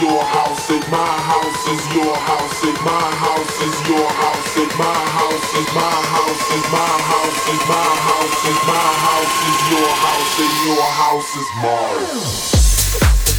your house is my house is your house is my house is your house is my house is my house is my house is my house is my house is your house and your house is mine.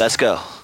Let's go.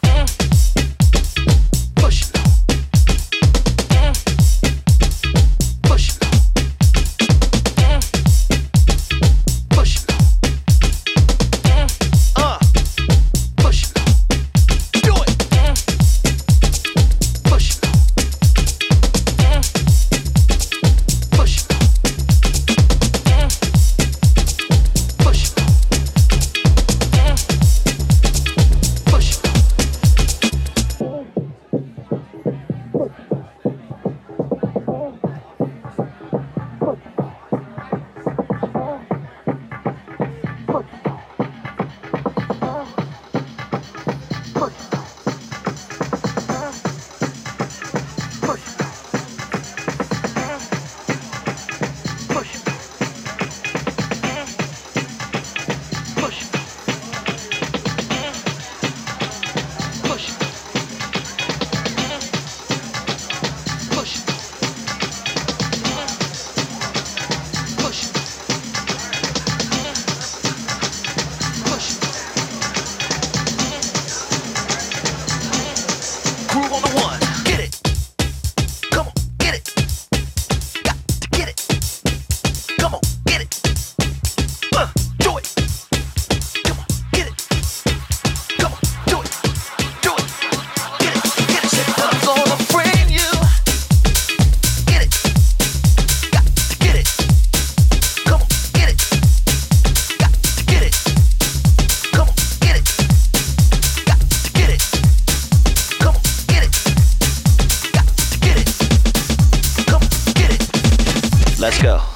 Let's go.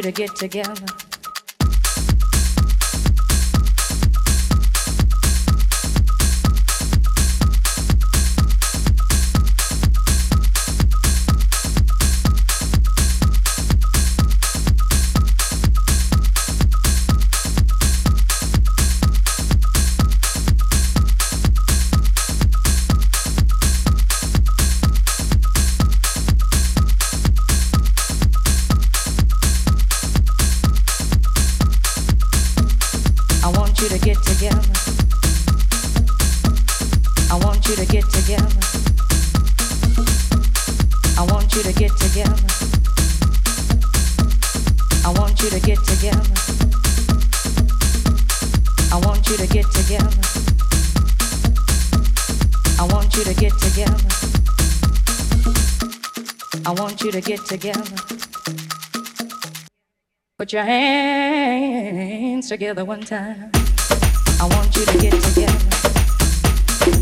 You to get together. Put your hands together one time. I want you to get together.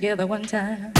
Together one time.